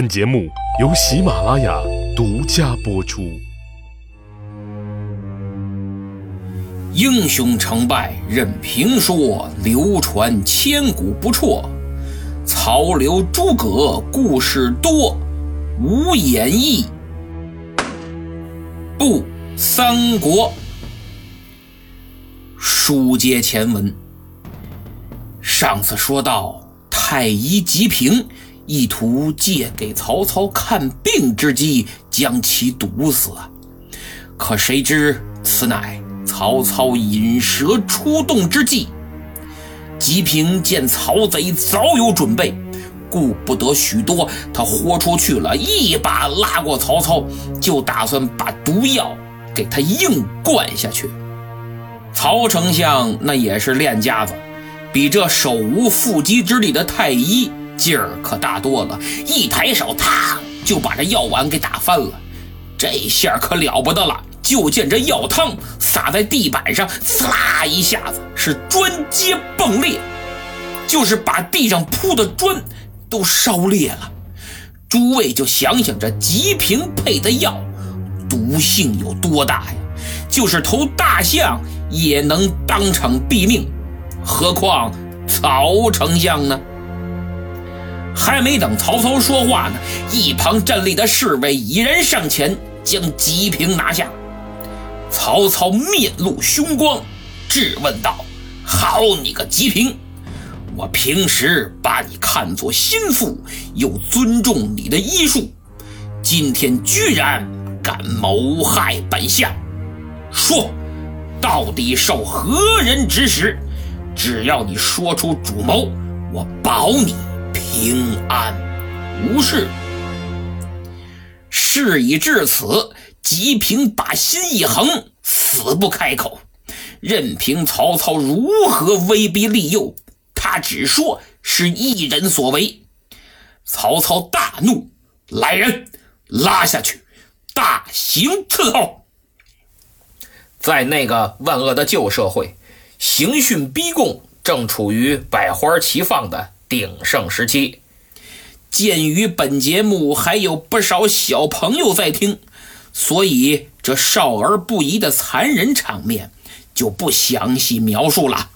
本节目由喜马拉雅独家播出。英雄成败任评说，流传千古不辍。曹刘诸葛故事多，无演义不三国。书接前文，上次说到太医吉平意图借给曹操看病之机将其毒死，可谁知此乃曹操引蛇出洞之计。吉平见曹贼早有准备，顾不得许多，他豁出去了，一把拉过曹操，就打算把毒药给他硬灌下去。曹丞相那也是练家子，比这手无缚鸡之力的太医劲儿可大多了。一抬手，啪就把这药碗给打翻了。这下可了不得了，就见这药汤洒在地板上，呲啦一下子是砖阶迸裂，就是把地上铺的砖都烧裂了。诸位就想想这吉平配的药，毒性有多大呀？就是头大象。也能当场毙命，何况曹丞相呢？还没等曹操说话呢，一旁站立的侍卫已然上前将吉平拿下。曹操面露凶光，质问道：“好你个吉平，我平时把你看作心腹，又尊重你的医术，今天居然敢谋害本相，说！”到底受何人指使？只要你说出主谋，我保你平安无事。事已至此，吉平把心一横，死不开口，任凭曹操如何威逼利诱，他只说是一人所为。曹操大怒，来人，拉下去，大刑伺候。在那个万恶的旧社会，刑讯逼供正处于百花齐放的鼎盛时期。鉴于本节目还有不少小朋友在听，所以这少儿不宜的残忍场面就不详细描述了。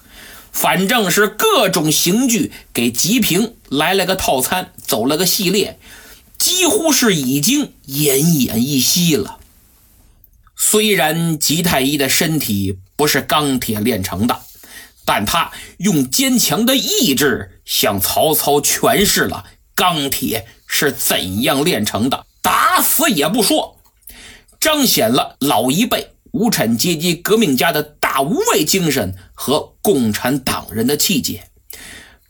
反正是各种刑具给吉平来了个套餐，走了个系列，几乎是已经奄奄一息了。虽然吉太医的身体不是钢铁炼成的，但他用坚强的意志向曹操诠释了钢铁是怎样炼成的，打死也不说，彰显了老一辈无产阶级革命家的大无畏精神和共产党人的气节。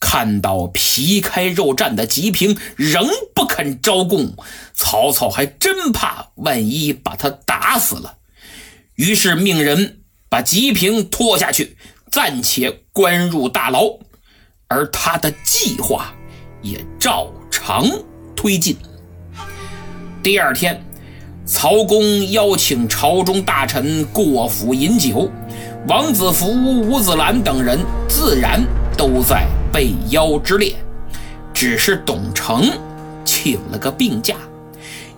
看到皮开肉绽的吉平仍不肯招供，曹操还真怕万一把他打死了，于是命人把吉平拖下去，暂且关入大牢，而他的计划也照常推进。第二天，曹公邀请朝中大臣过府饮酒，王子服、吴子兰等人自然都在。被邀之列，只是董承请了个病假，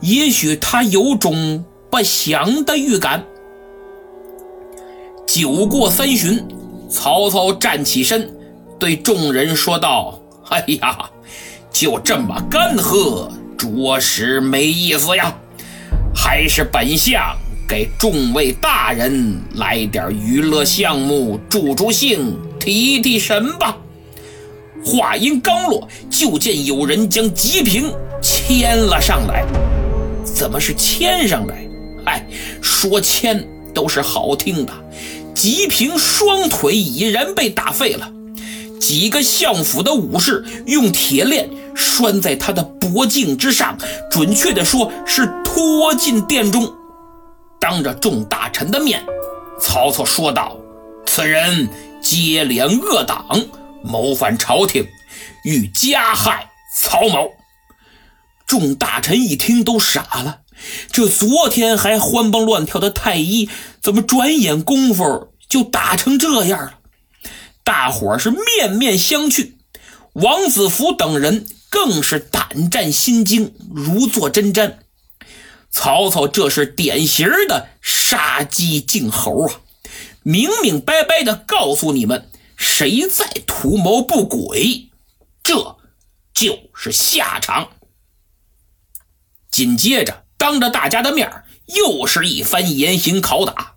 也许他有种不祥的预感。酒过三巡，曹操站起身，对众人说道：“哎呀，就这么干喝，着实没意思呀！还是本相给众位大人来点娱乐项目，助助兴，提提神吧。”话音刚落，就见有人将吉平牵了上来。怎么是牵上来？哎，说牵都是好听的。吉平双腿已然被打废了，几个相府的武士用铁链拴在他的脖颈之上，准确的说是拖进殿中。当着众大臣的面，曹操说道：“此人接连恶党。”谋反朝廷，欲加害曹某。众大臣一听都傻了，这昨天还欢蹦乱跳的太医，怎么转眼功夫就打成这样了？大伙是面面相觑。王子服等人更是胆战心惊，如坐针毡。曹操这是典型的杀鸡儆猴啊！明明白白的告诉你们，谁在图谋不轨，这就是下场。紧接着，当着大家的面又是一番严刑拷打，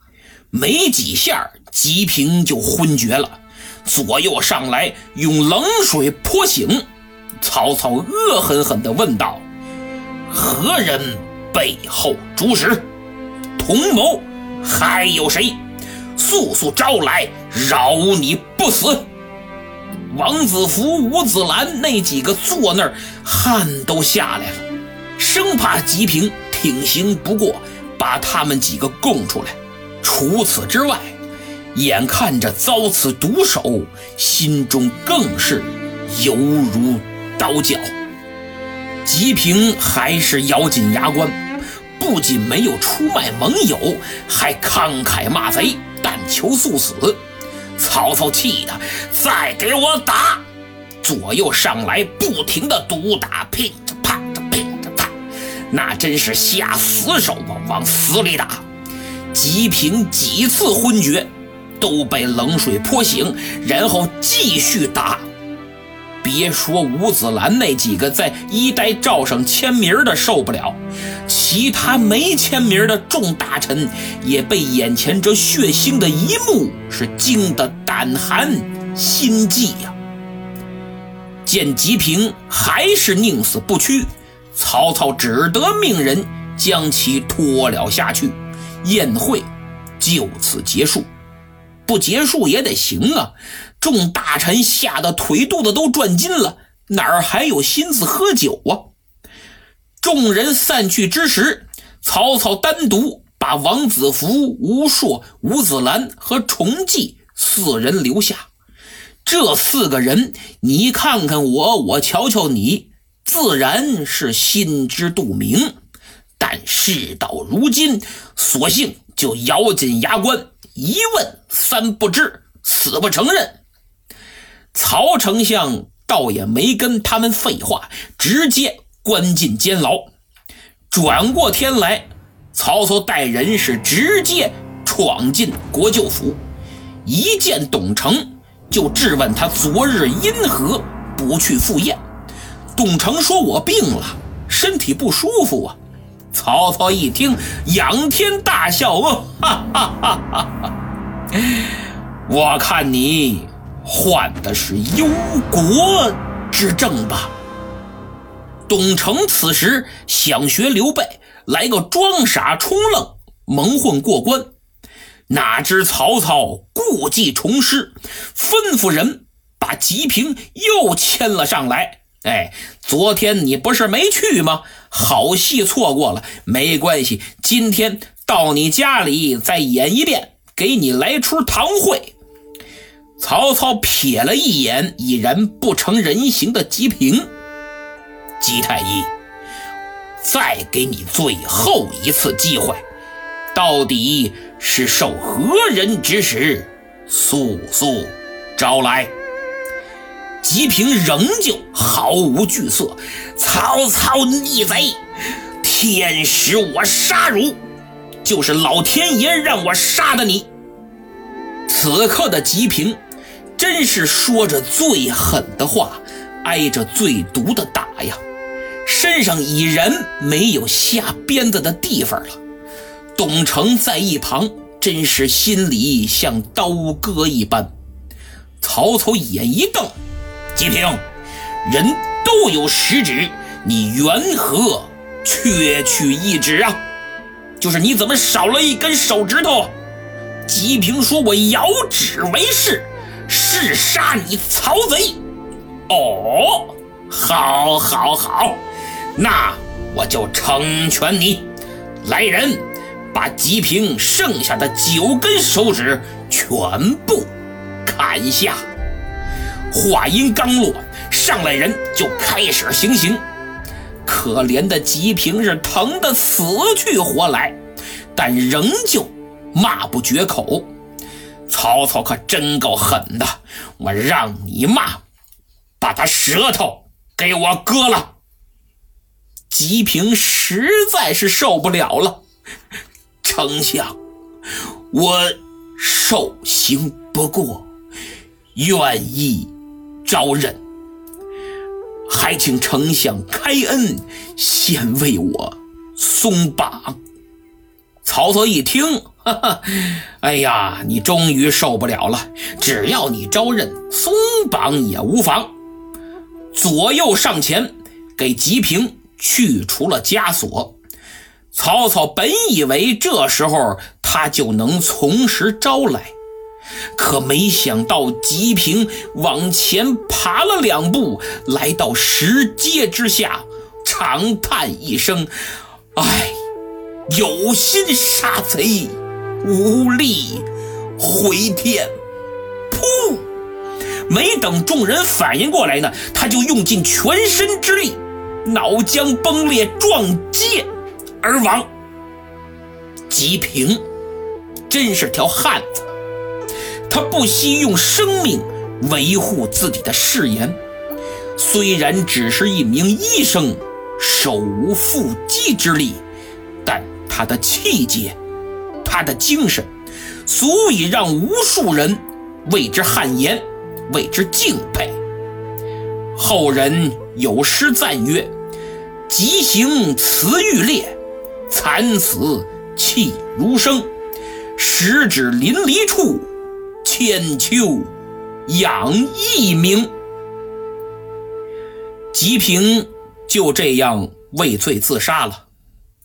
没几下，吉平就昏厥了。左右上来用冷水泼醒，曹操恶狠狠地问道：“何人背后主使？同谋还有谁？速速招来，饶你不死！”王子服、吴子兰那几个坐那儿，汗都下来了，生怕吉平挺刑不过，把他们几个供出来。除此之外，眼看着遭此毒手，心中更是犹如刀绞。吉平还是咬紧牙关，不仅没有出卖盟友，还慷慨骂贼，但求速死。曹操气的再给我打，左右上来不停的毒打，乒着啪着乒着啪，那真是下死手啊，往死里打。吉平几次昏厥。都被冷水泼醒，然后继续打。别说吴子兰那几个在衣带诏上签名的受不了，其他没签名的众大臣也被眼前这血腥的一幕是惊得胆寒心悸呀。见吉平还是宁死不屈，曹操只得命人将其拖了下去，宴会就此结束。不结束也得行啊！众大臣吓得腿肚子都转筋了，哪儿还有心思喝酒啊？众人散去之时，曹操单独把王子服、吴硕、吴子兰和崇济四人留下。这四个人，你看看我，我瞧瞧你，自然是心知肚明。但事到如今，索性就咬紧牙关。一问三不知，死不承认。曹丞相倒也没跟他们废话，直接关进监牢。转过天来，曹操带人是直接闯进国舅府，一见董承就质问他昨日因何不去赴宴。董承说：“我病了，身体不舒服啊。”曹操一听，仰天大笑：“哈哈哈哈哈！我看你患的是忧国之症吧？”董承此时想学刘备来个装傻充愣，蒙混过关，哪知曹操故技重施，吩咐人把吉平又牵了上来。哎，昨天你不是没去吗？好戏错过了，没关系，今天到你家里再演一遍，给你来出堂会。曹操瞥了一眼已然不成人形的吉平，吉太医，再给你最后一次机会，到底是受何人指使，速速招来。吉平仍旧毫无惧色。曹操逆贼，天使我杀汝，就是老天爷让我杀的你。此刻的吉平，真是说着最狠的话，挨着最毒的打呀，身上已然没有下鞭子的地方了。董承在一旁，真是心里像刀割一般。曹操眼一瞪。吉平，人都有食指，你缘何缺去一指啊？就是你怎么少了一根手指头？吉平说：“我摇指为誓，誓杀你曹贼。”哦，好，好，好，那我就成全你。来人，把吉平剩下的九根手指全部砍下。话音刚落，上来人就开始行刑。可怜的吉平是疼得死去活来，但仍旧骂不绝口。曹操可真够狠的，我让你骂，把他舌头给我割了！吉平实在是受不了了，丞相，我受刑不过，愿意招认，还请丞相开恩，先为我松绑。曹操一听，哈哈，哎呀，你终于受不了了，只要你招认，松绑也无妨。左右上前给吉平。去除了枷锁，曹操本以为这时候他就能从实招来，可没想到吉平往前爬了两步，来到石阶之下，长叹一声：“唉，有心杀贼，无力回天。”噗！没等众人反应过来呢，他就用尽全身之力。脑浆崩裂，撞阶而亡。吉平真是条汉子，他不惜用生命维护自己的誓言。虽然只是一名医生，手无缚鸡之力，但他的气节，他的精神，足以让无数人为之汗颜，为之敬佩。后人有诗赞曰。急行辞欲裂，惨死气如生。十指淋漓处，千秋养一名。吉平就这样畏罪自杀了，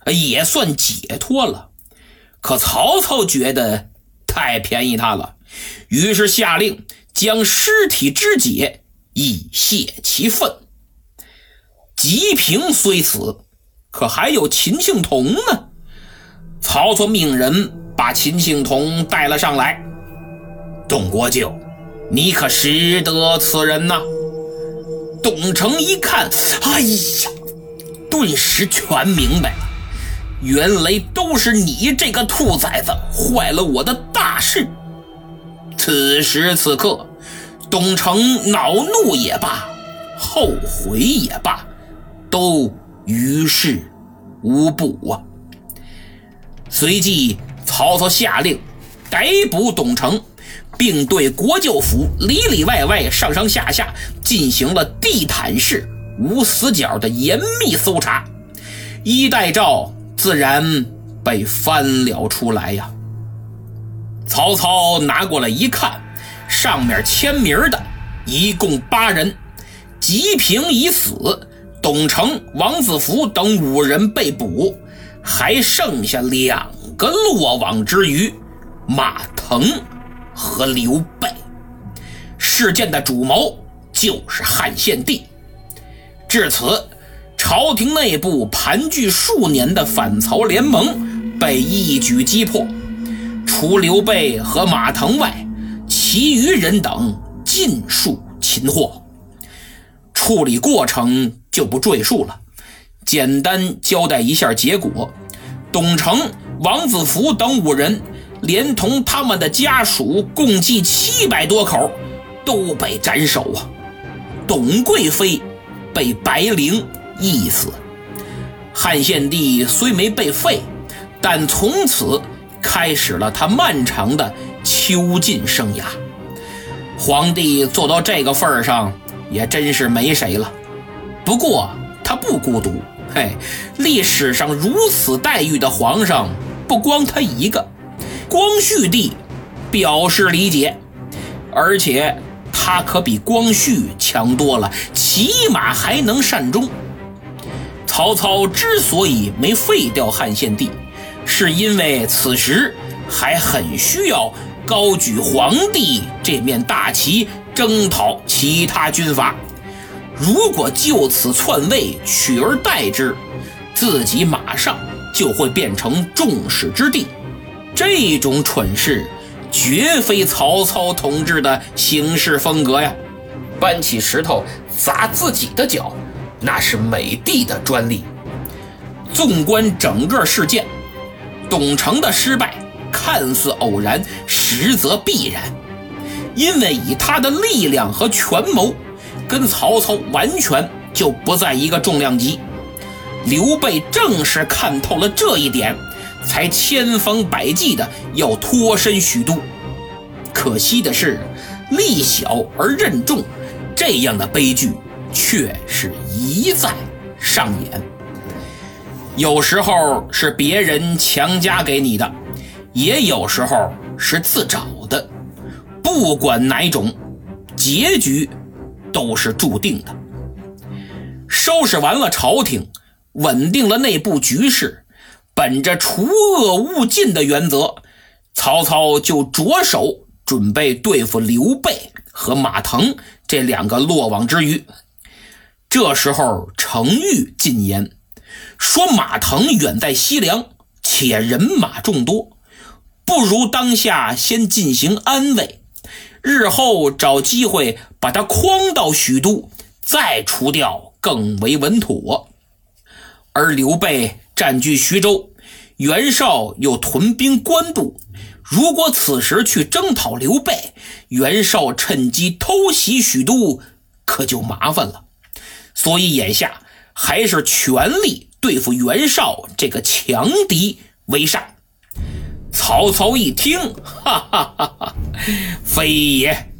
也算解脱了。可曹操觉得太便宜他了，于是下令将尸体肢解，以泄其愤。吉平虽死，可还有秦庆童呢。曹操命人把秦庆童带了上来。董国舅，你可识得此人呐？董承一看，哎呀，顿时全明白了，原来都是你这个兔崽子坏了我的大事。此时此刻，董承恼怒也罢，后悔也罢。都于事无补啊！随即，曹操下令逮捕董承，并对国舅府里里外外、上上下下进行了地毯式、无死角的严密搜查。衣带诏自然被翻了出来呀！曹操拿过来一看，上面签名的一共八人，吉平已死。董承、王子服等五人被捕，还剩下两个落网之鱼：马腾和刘备。事件的主谋就是汉献帝。至此，朝廷内部盘踞数年的反曹联盟被一举击破，除刘备和马腾外，其余人等尽数擒获。处理过程。就不赘述了，简单交代一下结果：董承、王子服等五人，连同他们的家属，共计七百多口，都被斩首啊！董贵妃被白绫缢死。汉献帝虽没被废，但从此开始了他漫长的囚禁生涯。皇帝做到这个份上，也真是没谁了。不过他不孤独，嘿，历史上如此待遇的皇上不光他一个。光绪帝表示理解，而且他可比光绪强多了，起码还能善终。曹操之所以没废掉汉献帝，是因为此时还很需要高举皇帝这面大旗，征讨其他军阀。如果就此篡位取而代之，自己马上就会变成众矢之的。这种蠢事绝非曹操统治的行事风格呀！搬起石头砸自己的脚，那是美帝的专利。纵观整个事件，董承的失败看似偶然，实则必然，因为以他的力量和权谋。跟曹操完全就不在一个重量级。刘备正是看透了这一点，才千方百计的要脱身许都。可惜的是，力小而任重，这样的悲剧却是一再上演。有时候是别人强加给你的，也有时候是自找的。不管哪种，结局都是注定的。收拾完了朝廷，稳定了内部局势，本着除恶务尽的原则，曹操就着手准备对付刘备和马腾这两个落网之鱼。这时候，程昱进言说：“马腾远在西凉，且人马众多，不如当下先进行安慰。”日后找机会把他诓到许都，再除掉更为稳妥。而刘备占据徐州，袁绍又屯兵官渡，如果此时去征讨刘备，袁绍趁机偷袭许都，可就麻烦了。所以眼下还是全力对付袁绍这个强敌为上。曹操一听，哈哈哈哈，非也，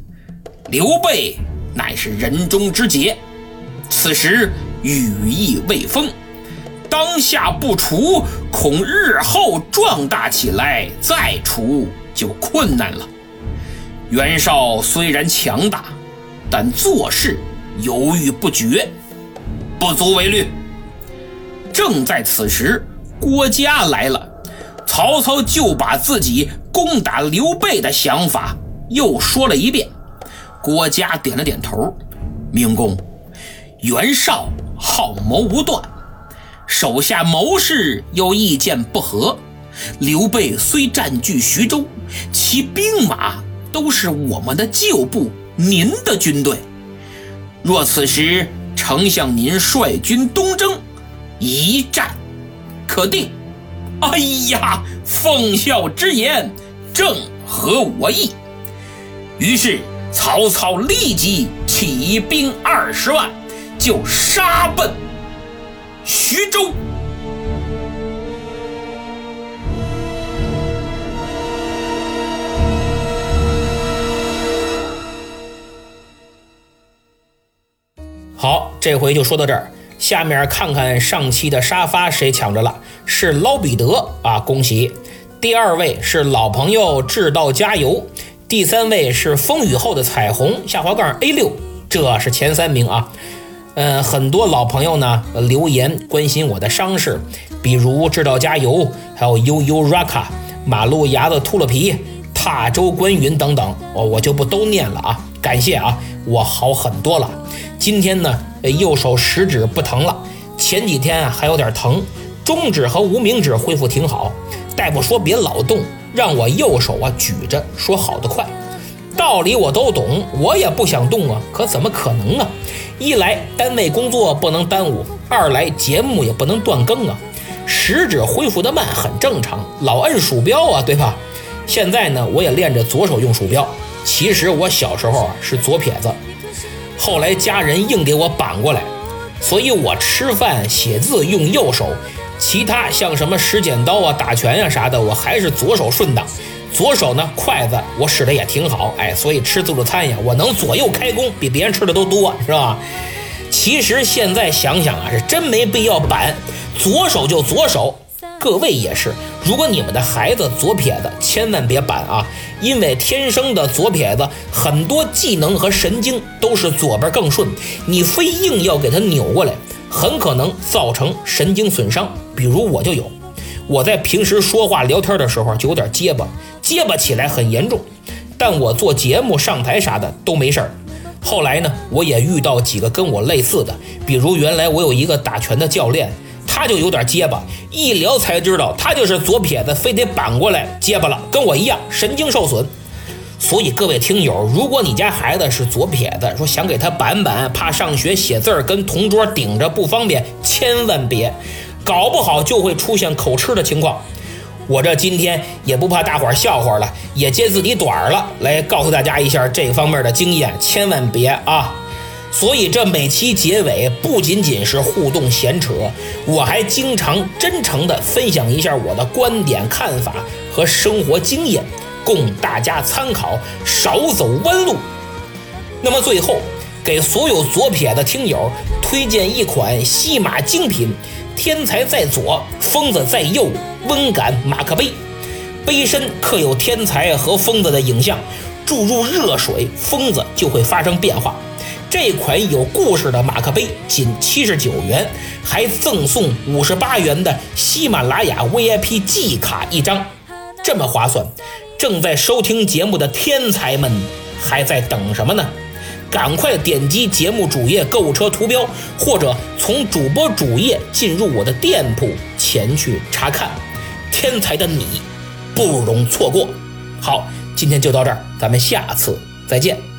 刘备乃是人中之杰，此时羽翼未丰，当下不除，恐日后壮大起来再除就困难了。袁绍虽然强大，但做事犹豫不决，不足为虑。正在此时，郭嘉来了。曹操就把自己攻打刘备的想法又说了一遍。郭嘉点了点头，明公，袁绍好谋无断，手下谋士又意见不合。刘备虽占据徐州，其兵马都是我们的旧部，您的军队。若此时丞相您率军东征，一战可定。哎呀，奉孝之言正合我意。于是曹操立即起兵二十万，就杀奔徐州。好，这回就说到这儿。下面看看上期的沙发谁抢着了？是捞彼得啊，恭喜！第二位是老朋友智道加油，第三位是风雨后的彩虹下滑杠 A 六，这是前三名啊。嗯，很多老朋友呢留言关心我的伤势，比如志道加油，还有悠悠 Raka，马路牙子秃了皮，踏州观云等等，我我就不都念了啊。感谢啊，我好很多了。今天呢，右手食指不疼了，前几天啊还有点疼，中指和无名指恢复挺好。大夫说别老动，让我右手啊举着，说好的快。道理我都懂，我也不想动啊，可怎么可能啊？一来单位工作不能耽误，二来节目也不能断更啊。食指恢复的慢很正常，老摁鼠标啊，对吧？现在呢，我也练着左手用鼠标。其实我小时候啊是左撇子。后来家人硬给我扳过来，所以我吃饭写字用右手，其他像什么使剪刀啊、打拳呀啥的，我还是左手顺当。左手呢，筷子我使的也挺好，哎，所以吃自助餐呀，我能左右开弓，比别人吃的都多，是吧？其实现在想想啊，是真没必要扳，左手就左手。各位也是，如果你们的孩子左撇子，千万别扳啊，因为天生的左撇子很多技能和神经都是左边更顺，你非硬要给他扭过来，很可能造成神经损伤。比如我就有，我在平时说话聊天的时候就有点结巴，结巴起来很严重，但我做节目上台啥的都没事儿。后来呢，我也遇到几个跟我类似的，比如原来我有一个打拳的教练。他就有点结巴，一聊才知道他就是左撇子，非得扳过来结巴了，跟我一样神经受损。所以各位听友，如果你家孩子是左撇子，说想给他扳扳，怕上学写字儿跟同桌顶着不方便，千万别，搞不好就会出现口吃的情况。我这今天也不怕大伙儿笑话了，也揭自己短了，来告诉大家一下这方面的经验，千万别啊。所以这每期结尾不仅仅是互动闲扯，我还经常真诚地分享一下我的观点、看法和生活经验，供大家参考，少走弯路。那么最后，给所有左撇子听友推荐一款西马精品——天才在左，疯子在右，温感马克杯。杯身刻有天才和疯子的影像，注入热水，疯子就会发生变化。这款有故事的马克杯仅七十九元，还赠送五十八元的喜马拉雅 VIP 季卡一张，这么划算！正在收听节目的天才们还在等什么呢？赶快点击节目主页购物车图标，或者从主播主页进入我的店铺前去查看。天才的你！不容错过。好，今天就到这儿，咱们下次再见。